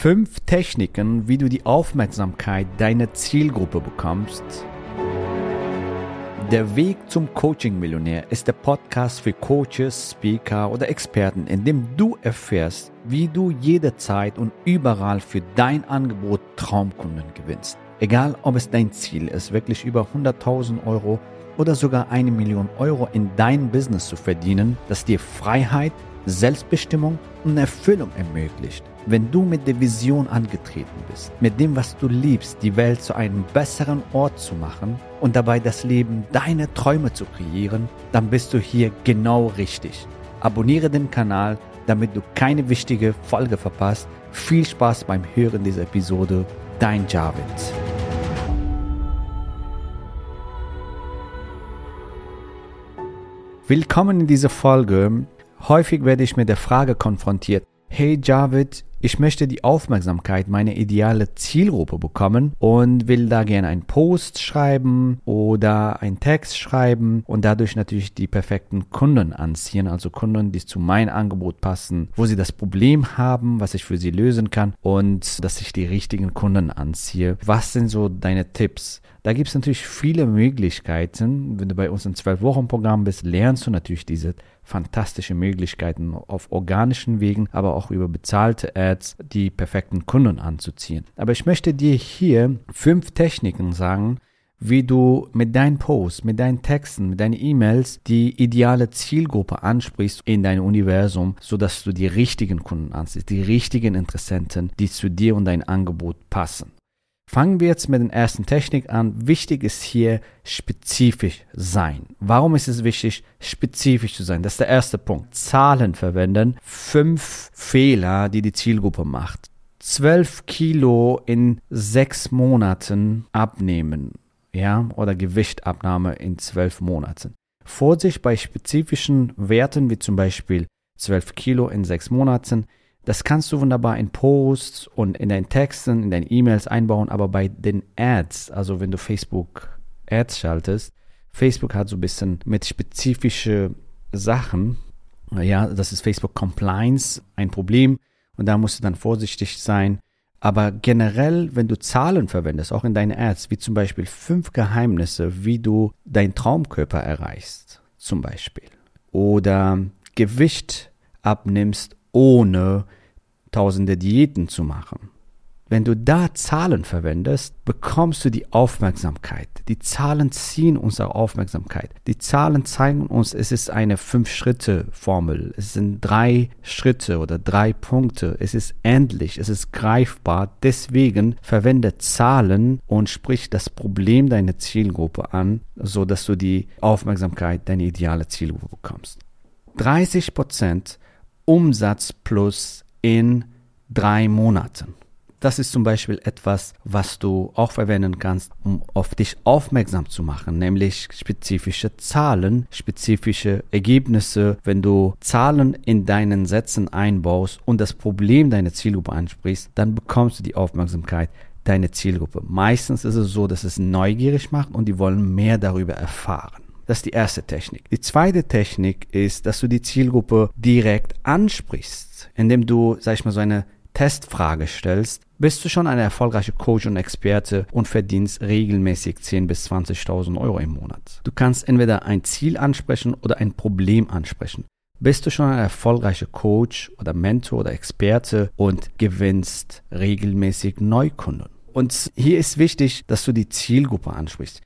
Fünf Techniken, wie du die Aufmerksamkeit deiner Zielgruppe bekommst. Der Weg zum Coaching-Millionär ist der Podcast für Coaches, Speaker oder Experten, in dem du erfährst, wie du jederzeit und überall für dein Angebot Traumkunden gewinnst. Egal, ob es dein Ziel ist, wirklich über 100.000 Euro oder sogar eine Million Euro in dein Business zu verdienen, das dir Freiheit, Selbstbestimmung und Erfüllung ermöglicht. Wenn du mit der Vision angetreten bist, mit dem, was du liebst, die Welt zu einem besseren Ort zu machen und dabei das Leben deiner Träume zu kreieren, dann bist du hier genau richtig. Abonniere den Kanal, damit du keine wichtige Folge verpasst. Viel Spaß beim Hören dieser Episode. Dein Javid. Willkommen in dieser Folge. Häufig werde ich mit der Frage konfrontiert, hey Javid, ich möchte die Aufmerksamkeit meiner ideale Zielgruppe bekommen und will da gerne einen Post schreiben oder einen Text schreiben und dadurch natürlich die perfekten Kunden anziehen, also Kunden, die zu meinem Angebot passen, wo sie das Problem haben, was ich für sie lösen kann und dass ich die richtigen Kunden anziehe. Was sind so deine Tipps? Da gibt es natürlich viele Möglichkeiten. Wenn du bei uns im 12-Wochen-Programm bist, lernst du natürlich diese fantastische Möglichkeiten auf organischen Wegen, aber auch über bezahlte Ads die perfekten Kunden anzuziehen. Aber ich möchte dir hier fünf Techniken sagen, wie du mit deinen Posts, mit deinen Texten, mit deinen E-Mails die ideale Zielgruppe ansprichst in dein Universum, sodass du die richtigen Kunden anziehst, die richtigen Interessenten, die zu dir und dein Angebot passen. Fangen wir jetzt mit der ersten Technik an. Wichtig ist hier spezifisch sein. Warum ist es wichtig, spezifisch zu sein? Das ist der erste Punkt. Zahlen verwenden. Fünf Fehler, die die Zielgruppe macht. Zwölf Kilo in sechs Monaten abnehmen. Ja, oder Gewichtabnahme in zwölf Monaten. Vorsicht bei spezifischen Werten, wie zum Beispiel zwölf Kilo in sechs Monaten das kannst du wunderbar in Posts und in deinen Texten, in deinen E-Mails einbauen, aber bei den Ads, also wenn du Facebook Ads schaltest, Facebook hat so ein bisschen mit spezifische Sachen, ja, das ist Facebook Compliance ein Problem und da musst du dann vorsichtig sein. Aber generell, wenn du Zahlen verwendest, auch in deinen Ads, wie zum Beispiel fünf Geheimnisse, wie du deinen Traumkörper erreichst, zum Beispiel, oder Gewicht abnimmst ohne tausende Diäten zu machen. Wenn du da Zahlen verwendest, bekommst du die Aufmerksamkeit. Die Zahlen ziehen unsere Aufmerksamkeit. Die Zahlen zeigen uns, es ist eine Fünf-Schritte-Formel. Es sind drei Schritte oder drei Punkte. Es ist endlich, es ist greifbar. Deswegen verwende Zahlen und sprich das Problem deiner Zielgruppe an, so dass du die Aufmerksamkeit deiner ideale Zielgruppe bekommst. 30 Prozent Umsatz plus in drei Monaten. Das ist zum Beispiel etwas, was du auch verwenden kannst, um auf dich aufmerksam zu machen, nämlich spezifische Zahlen, spezifische Ergebnisse. Wenn du Zahlen in deinen Sätzen einbaust und das Problem deiner Zielgruppe ansprichst, dann bekommst du die Aufmerksamkeit deiner Zielgruppe. Meistens ist es so, dass es neugierig macht und die wollen mehr darüber erfahren. Das ist die erste Technik. Die zweite Technik ist, dass du die Zielgruppe direkt ansprichst, indem du, sag ich mal, so eine Testfrage stellst. Bist du schon ein erfolgreicher Coach und Experte und verdienst regelmäßig 10.000 bis 20.000 Euro im Monat? Du kannst entweder ein Ziel ansprechen oder ein Problem ansprechen. Bist du schon ein erfolgreicher Coach oder Mentor oder Experte und gewinnst regelmäßig Neukunden? Und hier ist wichtig, dass du die Zielgruppe ansprichst.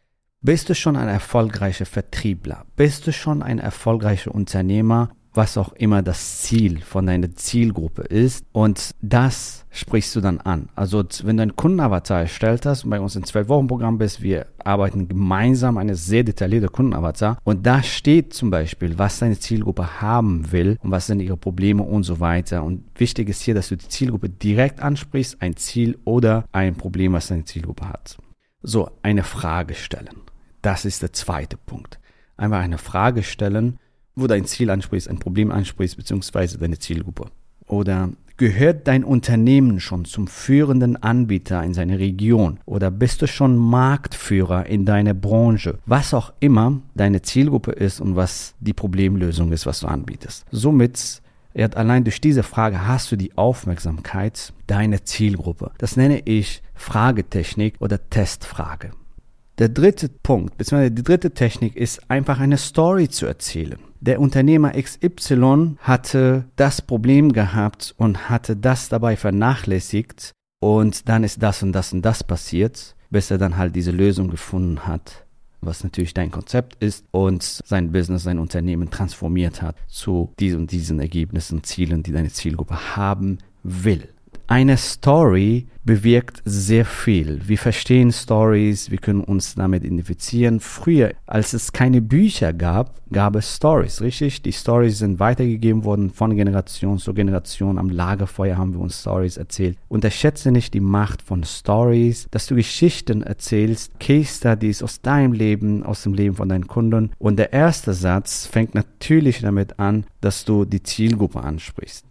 Bist du schon ein erfolgreicher Vertriebler? Bist du schon ein erfolgreicher Unternehmer? Was auch immer das Ziel von deiner Zielgruppe ist. Und das sprichst du dann an. Also wenn du einen Kundenavatar erstellt hast und bei uns im 12-Wochen-Programm bist, wir arbeiten gemeinsam eine sehr detaillierte Kundenavatar. Und da steht zum Beispiel, was deine Zielgruppe haben will und was sind ihre Probleme und so weiter. Und wichtig ist hier, dass du die Zielgruppe direkt ansprichst, ein Ziel oder ein Problem, was deine Zielgruppe hat. So, eine Frage stellen. Das ist der zweite Punkt. Einfach eine Frage stellen, wo dein Ziel ansprichst, ein Problem ansprichst, beziehungsweise deine Zielgruppe. Oder gehört dein Unternehmen schon zum führenden Anbieter in seiner Region? Oder bist du schon Marktführer in deiner Branche? Was auch immer deine Zielgruppe ist und was die Problemlösung ist, was du anbietest. Somit allein durch diese Frage hast du die Aufmerksamkeit deiner Zielgruppe. Das nenne ich Fragetechnik oder Testfrage. Der dritte Punkt, beziehungsweise die dritte Technik ist einfach eine Story zu erzählen. Der Unternehmer XY hatte das Problem gehabt und hatte das dabei vernachlässigt und dann ist das und das und das passiert, bis er dann halt diese Lösung gefunden hat, was natürlich dein Konzept ist und sein Business, sein Unternehmen transformiert hat zu diesen und diesen Ergebnissen, Zielen, die deine Zielgruppe haben will. Eine Story bewirkt sehr viel. Wir verstehen Stories, wir können uns damit identifizieren. Früher, als es keine Bücher gab, gab es Stories, richtig? Die Stories sind weitergegeben worden von Generation zu Generation. Am Lagerfeuer haben wir uns Stories erzählt. Unterschätze nicht die Macht von Stories, dass du Geschichten erzählst, Case Studies aus deinem Leben, aus dem Leben von deinen Kunden. Und der erste Satz fängt natürlich damit an, dass du die Zielgruppe ansprichst.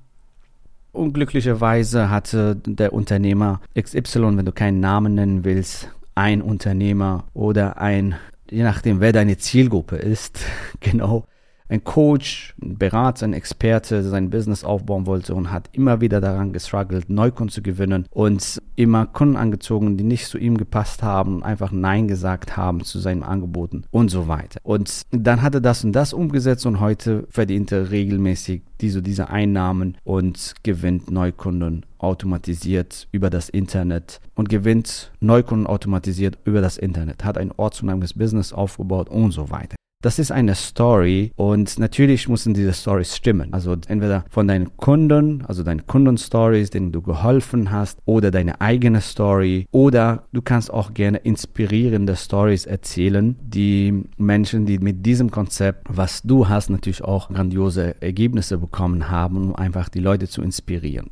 Unglücklicherweise hatte der Unternehmer XY, wenn du keinen Namen nennen willst, ein Unternehmer oder ein, je nachdem, wer deine Zielgruppe ist, genau, ein Coach, ein Berater, ein Experte sein Business aufbauen wollte und hat immer wieder daran gestruggelt, Neukunden zu gewinnen und immer Kunden angezogen, die nicht zu ihm gepasst haben, einfach Nein gesagt haben zu seinen Angeboten und so weiter. Und dann hat er das und das umgesetzt und heute verdient er regelmäßig diese, diese Einnahmen und gewinnt Neukunden automatisiert über das Internet und gewinnt Neukunden automatisiert über das Internet, hat ein ortsunabhängiges Business aufgebaut und so weiter. Das ist eine Story und natürlich müssen diese Stories stimmen. Also entweder von deinen Kunden, also deine Kundenstories, denen du geholfen hast, oder deine eigene Story, oder du kannst auch gerne inspirierende Stories erzählen, die Menschen, die mit diesem Konzept, was du hast, natürlich auch grandiose Ergebnisse bekommen haben, um einfach die Leute zu inspirieren.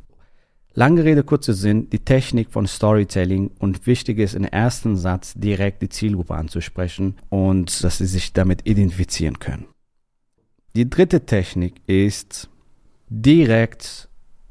Lange Rede, kurzer Sinn, die Technik von Storytelling und wichtig ist im ersten Satz direkt die Zielgruppe anzusprechen und dass sie sich damit identifizieren können. Die dritte Technik ist direkt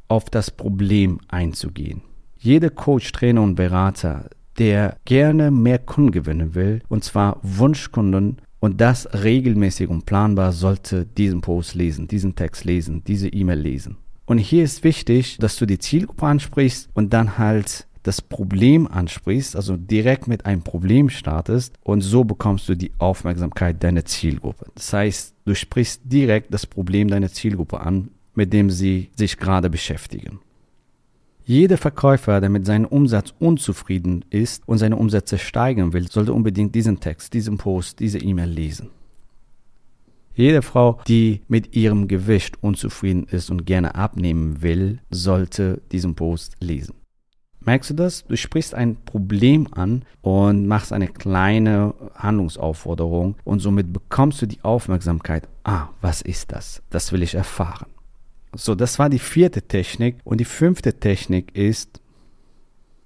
auf das Problem einzugehen. Jeder Coach, Trainer und Berater, der gerne mehr Kunden gewinnen will, und zwar Wunschkunden, und das regelmäßig und planbar, sollte diesen Post lesen, diesen Text lesen, diese E-Mail lesen. Und hier ist wichtig, dass du die Zielgruppe ansprichst und dann halt das Problem ansprichst, also direkt mit einem Problem startest und so bekommst du die Aufmerksamkeit deiner Zielgruppe. Das heißt, du sprichst direkt das Problem deiner Zielgruppe an, mit dem sie sich gerade beschäftigen. Jeder Verkäufer, der mit seinem Umsatz unzufrieden ist und seine Umsätze steigern will, sollte unbedingt diesen Text, diesen Post, diese E-Mail lesen. Jede Frau, die mit ihrem Gewicht unzufrieden ist und gerne abnehmen will, sollte diesen Post lesen. Merkst du das? Du sprichst ein Problem an und machst eine kleine Handlungsaufforderung und somit bekommst du die Aufmerksamkeit. Ah, was ist das? Das will ich erfahren. So, das war die vierte Technik und die fünfte Technik ist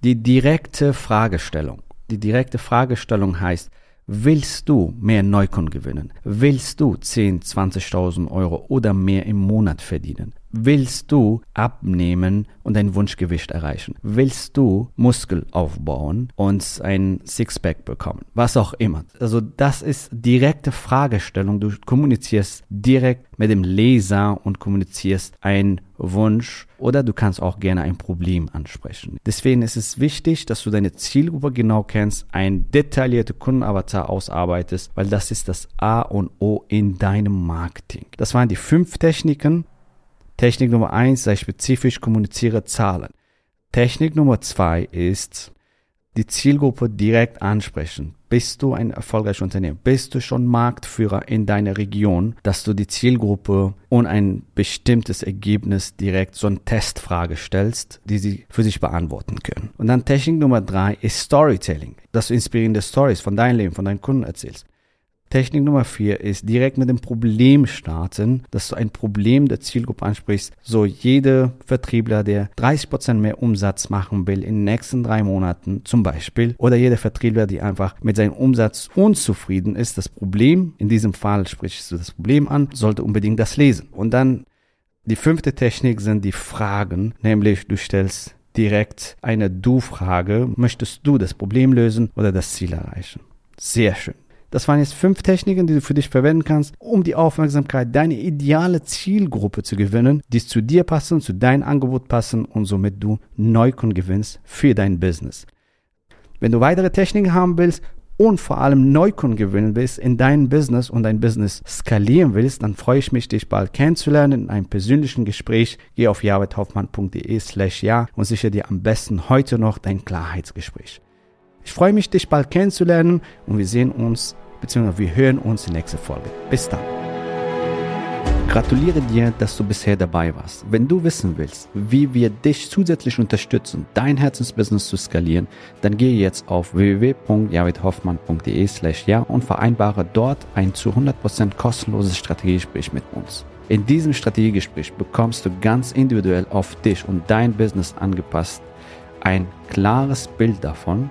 die direkte Fragestellung. Die direkte Fragestellung heißt, Willst du mehr Neukunden gewinnen? Willst du 10, 20.000 Euro oder mehr im Monat verdienen? Willst du abnehmen und dein Wunschgewicht erreichen? Willst du Muskel aufbauen und ein Sixpack bekommen? Was auch immer. Also das ist direkte Fragestellung. Du kommunizierst direkt mit dem Leser und kommunizierst einen Wunsch oder du kannst auch gerne ein Problem ansprechen. Deswegen ist es wichtig, dass du deine Zielgruppe genau kennst, ein detaillierte Kundenavatar ausarbeitest, weil das ist das A und O in deinem Marketing. Das waren die fünf Techniken, Technik Nummer eins, sei spezifisch, kommuniziere Zahlen. Technik Nummer zwei ist, die Zielgruppe direkt ansprechen. Bist du ein erfolgreiches Unternehmen? Bist du schon Marktführer in deiner Region, dass du die Zielgruppe und ein bestimmtes Ergebnis direkt so eine Testfrage stellst, die sie für sich beantworten können? Und dann Technik Nummer drei ist Storytelling, dass du inspirierende Stories von deinem Leben, von deinen Kunden erzählst. Technik Nummer vier ist direkt mit dem Problem starten, dass du ein Problem der Zielgruppe ansprichst. So jede Vertriebler, der 30 Prozent mehr Umsatz machen will in den nächsten drei Monaten zum Beispiel, oder jeder Vertriebler, der einfach mit seinem Umsatz unzufrieden ist, das Problem, in diesem Fall sprichst du das Problem an, sollte unbedingt das lesen. Und dann die fünfte Technik sind die Fragen, nämlich du stellst direkt eine Du-Frage. Möchtest du das Problem lösen oder das Ziel erreichen? Sehr schön. Das waren jetzt fünf Techniken, die du für dich verwenden kannst, um die Aufmerksamkeit deiner ideale Zielgruppe zu gewinnen, die zu dir passen, zu deinem Angebot passen und somit du Neukunden gewinnst für dein Business. Wenn du weitere Techniken haben willst und vor allem Neukunden gewinnen willst in deinem Business und dein Business skalieren willst, dann freue ich mich, dich bald kennenzulernen in einem persönlichen Gespräch. Geh auf javethoffmann.de slash ja und sichere dir am besten heute noch dein Klarheitsgespräch. Ich freue mich, dich bald kennenzulernen und wir sehen uns bzw. wir hören uns in der nächsten Folge. Bis dann. Gratuliere dir, dass du bisher dabei warst. Wenn du wissen willst, wie wir dich zusätzlich unterstützen, dein Herzensbusiness zu skalieren, dann gehe jetzt auf www.javidhoffmann.de slash ja und vereinbare dort ein zu 100% kostenloses Strategiegespräch mit uns. In diesem Strategiegespräch bekommst du ganz individuell auf dich und dein Business angepasst ein klares Bild davon,